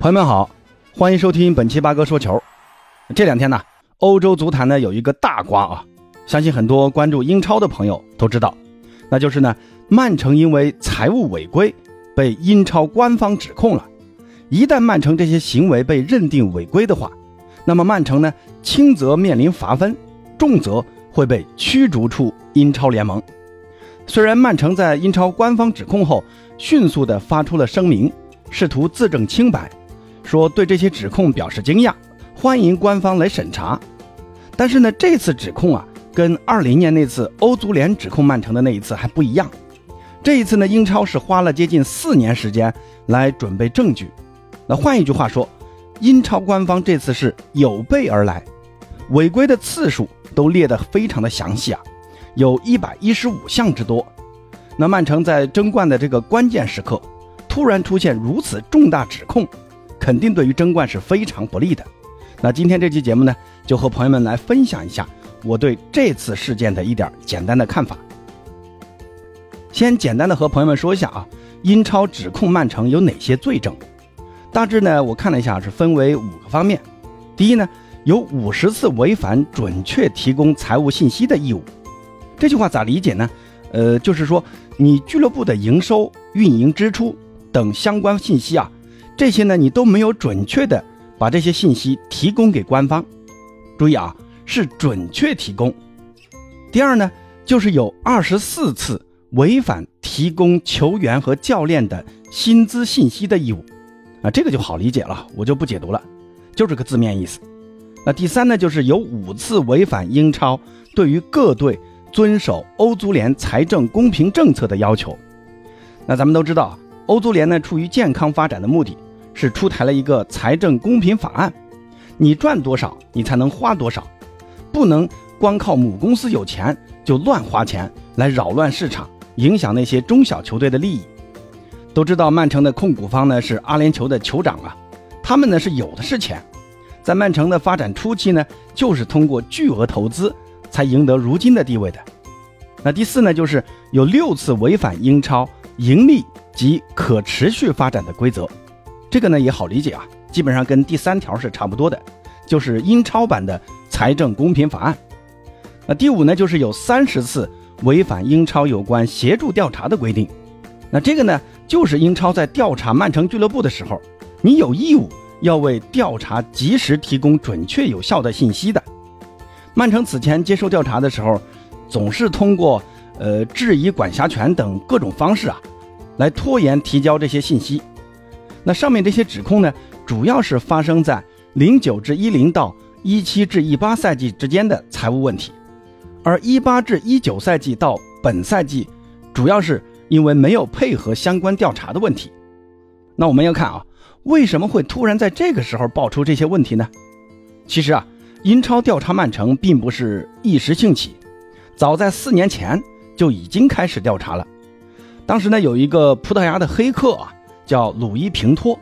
朋友们好，欢迎收听本期八哥说球。这两天呢，欧洲足坛呢有一个大瓜啊，相信很多关注英超的朋友都知道，那就是呢，曼城因为财务违规被英超官方指控了。一旦曼城这些行为被认定违规的话，那么曼城呢，轻则面临罚分，重则会被驱逐出英超联盟。虽然曼城在英超官方指控后，迅速地发出了声明，试图自证清白。说对这些指控表示惊讶，欢迎官方来审查。但是呢，这次指控啊，跟二零年那次欧足联指控曼城的那一次还不一样。这一次呢，英超是花了接近四年时间来准备证据。那换一句话说，英超官方这次是有备而来，违规的次数都列得非常的详细啊，有一百一十五项之多。那曼城在争冠的这个关键时刻，突然出现如此重大指控。肯定对于争冠是非常不利的。那今天这期节目呢，就和朋友们来分享一下我对这次事件的一点简单的看法。先简单的和朋友们说一下啊，英超指控曼城有哪些罪证？大致呢，我看了一下是分为五个方面。第一呢，有五十次违反准确提供财务信息的义务。这句话咋理解呢？呃，就是说你俱乐部的营收、运营支出等相关信息啊。这些呢，你都没有准确的把这些信息提供给官方。注意啊，是准确提供。第二呢，就是有二十四次违反提供球员和教练的薪资信息的义务。啊，这个就好理解了，我就不解读了，就是个字面意思。那第三呢，就是有五次违反英超对于各队遵守欧足联财政公平政策的要求。那咱们都知道，欧足联呢，出于健康发展的目的。是出台了一个财政公平法案，你赚多少，你才能花多少，不能光靠母公司有钱就乱花钱来扰乱市场，影响那些中小球队的利益。都知道曼城的控股方呢是阿联酋的酋长啊，他们呢是有的是钱，在曼城的发展初期呢，就是通过巨额投资才赢得如今的地位的。那第四呢，就是有六次违反英超盈利及可持续发展的规则。这个呢也好理解啊，基本上跟第三条是差不多的，就是英超版的财政公平法案。那第五呢，就是有三十次违反英超有关协助调查的规定。那这个呢，就是英超在调查曼城俱乐部的时候，你有义务要为调查及时提供准确有效的信息的。曼城此前接受调查的时候，总是通过呃质疑管辖权等各种方式啊，来拖延提交这些信息。那上面这些指控呢，主要是发生在零九至一零到一七至一八赛季之间的财务问题，而一八至一九赛季到本赛季，主要是因为没有配合相关调查的问题。那我们要看啊，为什么会突然在这个时候爆出这些问题呢？其实啊，英超调查曼城并不是一时兴起，早在四年前就已经开始调查了。当时呢，有一个葡萄牙的黑客啊。叫鲁伊平托，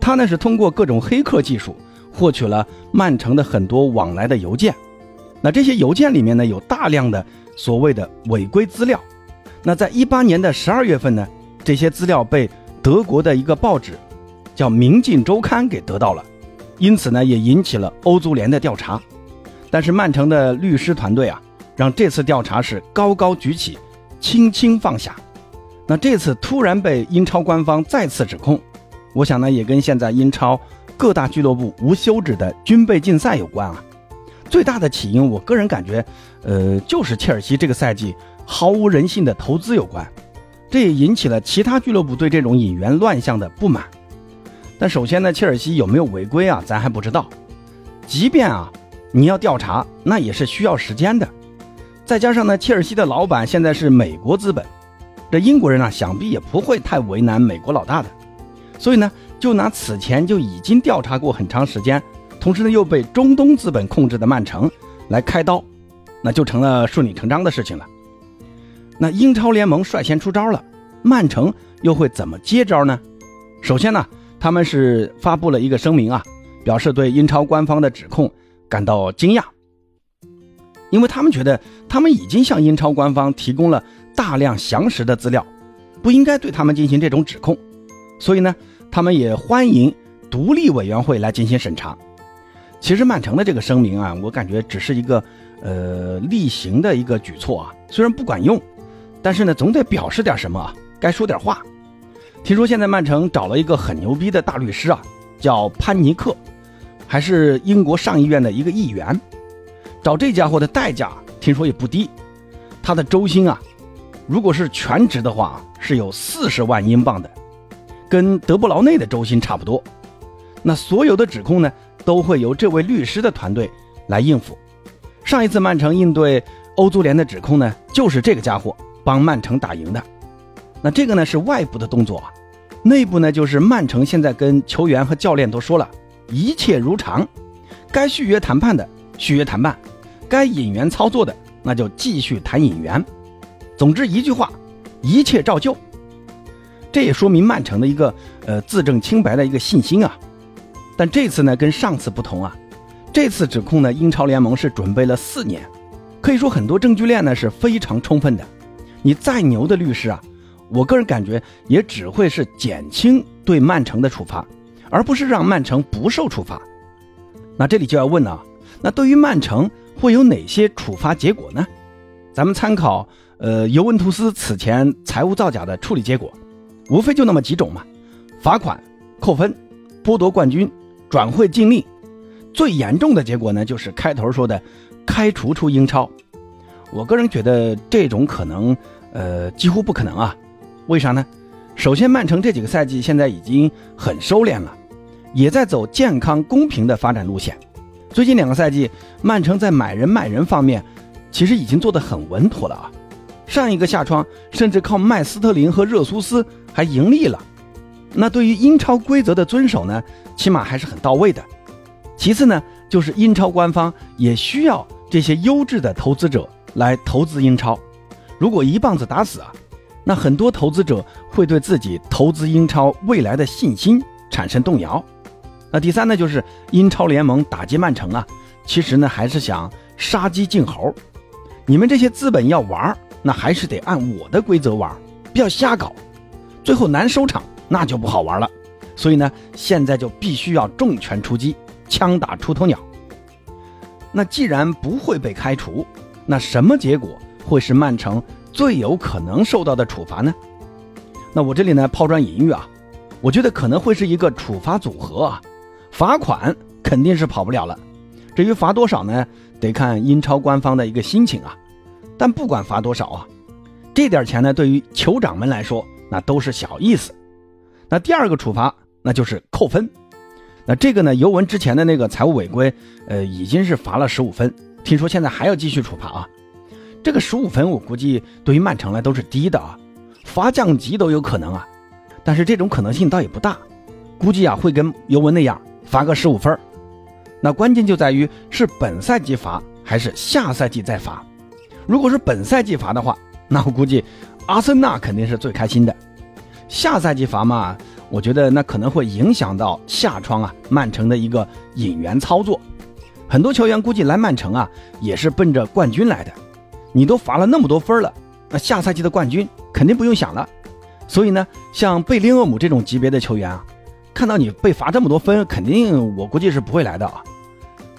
他呢是通过各种黑客技术获取了曼城的很多往来的邮件。那这些邮件里面呢有大量的所谓的违规资料。那在一八年的十二月份呢，这些资料被德国的一个报纸叫《明镜周刊》给得到了，因此呢也引起了欧足联的调查。但是曼城的律师团队啊，让这次调查是高高举起，轻轻放下。那这次突然被英超官方再次指控，我想呢也跟现在英超各大俱乐部无休止的军备竞赛有关啊。最大的起因，我个人感觉，呃，就是切尔西这个赛季毫无人性的投资有关，这也引起了其他俱乐部对这种引援乱象的不满。但首先呢，切尔西有没有违规啊，咱还不知道。即便啊，你要调查，那也是需要时间的。再加上呢，切尔西的老板现在是美国资本。这英国人呢，想必也不会太为难美国老大的，所以呢，就拿此前就已经调查过很长时间，同时呢又被中东资本控制的曼城来开刀，那就成了顺理成章的事情了。那英超联盟率先出招了，曼城又会怎么接招呢？首先呢，他们是发布了一个声明啊，表示对英超官方的指控感到惊讶，因为他们觉得他们已经向英超官方提供了。大量详实的资料，不应该对他们进行这种指控，所以呢，他们也欢迎独立委员会来进行审查。其实曼城的这个声明啊，我感觉只是一个呃例行的一个举措啊，虽然不管用，但是呢总得表示点什么啊，该说点话。听说现在曼城找了一个很牛逼的大律师啊，叫潘尼克，还是英国上议院的一个议员。找这家伙的代价听说也不低，他的周薪啊，如果是全职的话是有四十万英镑的，跟德布劳内的周薪差不多。那所有的指控呢？都会由这位律师的团队来应付。上一次曼城应对欧足联的指控呢，就是这个家伙帮曼城打赢的。那这个呢是外部的动作啊，内部呢就是曼城现在跟球员和教练都说了，一切如常，该续约谈判的续约谈判，该引援操作的那就继续谈引援。总之一句话，一切照旧。这也说明曼城的一个呃自证清白的一个信心啊。但这次呢，跟上次不同啊，这次指控呢，英超联盟是准备了四年，可以说很多证据链呢是非常充分的。你再牛的律师啊，我个人感觉也只会是减轻对曼城的处罚，而不是让曼城不受处罚。那这里就要问了，那对于曼城会有哪些处罚结果呢？咱们参考呃尤文图斯此前财务造假的处理结果，无非就那么几种嘛，罚款、扣分、剥夺冠军。转会禁令，最严重的结果呢，就是开头说的开除出英超。我个人觉得这种可能，呃，几乎不可能啊。为啥呢？首先，曼城这几个赛季现在已经很收敛了，也在走健康公平的发展路线。最近两个赛季，曼城在买人卖人方面，其实已经做得很稳妥了啊。上一个夏窗甚至靠卖斯特林和热苏斯还盈利了。那对于英超规则的遵守呢，起码还是很到位的。其次呢，就是英超官方也需要这些优质的投资者来投资英超。如果一棒子打死啊，那很多投资者会对自己投资英超未来的信心产生动摇。那第三呢，就是英超联盟打击曼城啊，其实呢还是想杀鸡儆猴。你们这些资本要玩，那还是得按我的规则玩，不要瞎搞，最后难收场。那就不好玩了，所以呢，现在就必须要重拳出击，枪打出头鸟。那既然不会被开除，那什么结果会是曼城最有可能受到的处罚呢？那我这里呢抛砖引玉啊，我觉得可能会是一个处罚组合啊，罚款肯定是跑不了了，至于罚多少呢，得看英超官方的一个心情啊。但不管罚多少啊，这点钱呢，对于酋长们来说，那都是小意思。那第二个处罚，那就是扣分。那这个呢，尤文之前的那个财务违规，呃，已经是罚了十五分，听说现在还要继续处罚啊。这个十五分，我估计对于曼城来都是低的啊，罚降级都有可能啊。但是这种可能性倒也不大，估计啊会跟尤文那样罚个十五分。那关键就在于是本赛季罚还是下赛季再罚。如果是本赛季罚的话，那我估计阿森纳肯定是最开心的。下赛季罚嘛，我觉得那可能会影响到下窗啊曼城的一个引援操作。很多球员估计来曼城啊也是奔着冠军来的。你都罚了那么多分了，那下赛季的冠军肯定不用想了。所以呢，像贝林厄姆这种级别的球员啊，看到你被罚这么多分，肯定我估计是不会来的啊。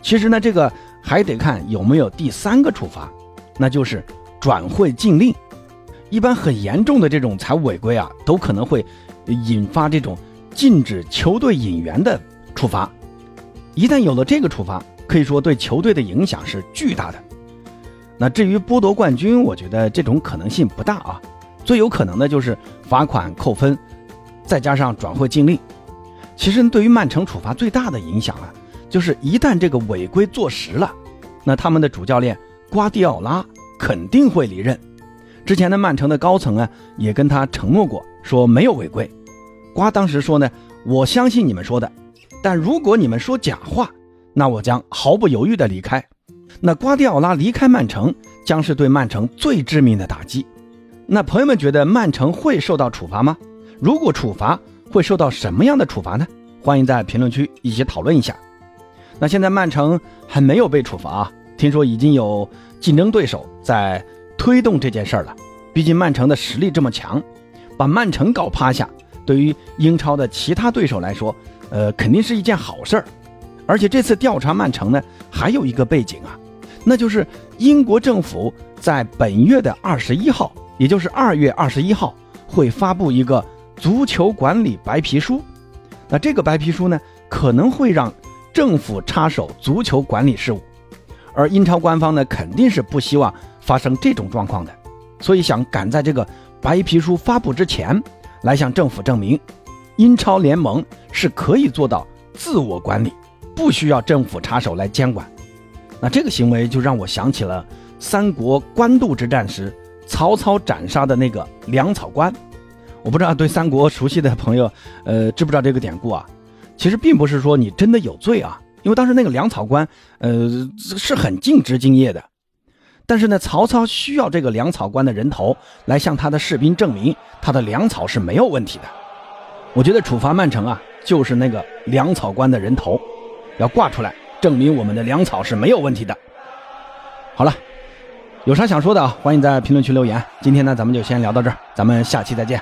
其实呢，这个还得看有没有第三个处罚，那就是转会禁令。一般很严重的这种财务违规啊，都可能会引发这种禁止球队引援的处罚。一旦有了这个处罚，可以说对球队的影响是巨大的。那至于剥夺冠军，我觉得这种可能性不大啊。最有可能的就是罚款、扣分，再加上转会禁令。其实对于曼城处罚最大的影响啊，就是一旦这个违规坐实了，那他们的主教练瓜迪奥拉肯定会离任。之前的曼城的高层啊，也跟他承诺过，说没有违规。瓜当时说呢，我相信你们说的，但如果你们说假话，那我将毫不犹豫的离开。那瓜迪奥拉离开曼城，将是对曼城最致命的打击。那朋友们觉得曼城会受到处罚吗？如果处罚，会受到什么样的处罚呢？欢迎在评论区一起讨论一下。那现在曼城还没有被处罚啊，听说已经有竞争对手在。推动这件事儿了，毕竟曼城的实力这么强，把曼城搞趴下，对于英超的其他对手来说，呃，肯定是一件好事儿。而且这次调查曼城呢，还有一个背景啊，那就是英国政府在本月的二十一号，也就是二月二十一号，会发布一个足球管理白皮书。那这个白皮书呢，可能会让政府插手足球管理事务，而英超官方呢，肯定是不希望发生这种状况的，所以想赶在这个白皮书发布之前，来向政府证明，英超联盟是可以做到自我管理。不需要政府插手来监管，那这个行为就让我想起了三国官渡之战时曹操斩杀的那个粮草官。我不知道对三国熟悉的朋友，呃，知不知道这个典故啊？其实并不是说你真的有罪啊，因为当时那个粮草官，呃，是很尽职敬业的。但是呢，曹操需要这个粮草官的人头来向他的士兵证明他的粮草是没有问题的。我觉得处罚曼城啊，就是那个粮草官的人头。要挂出来，证明我们的粮草是没有问题的。好了，有啥想说的啊？欢迎在评论区留言。今天呢，咱们就先聊到这儿，咱们下期再见。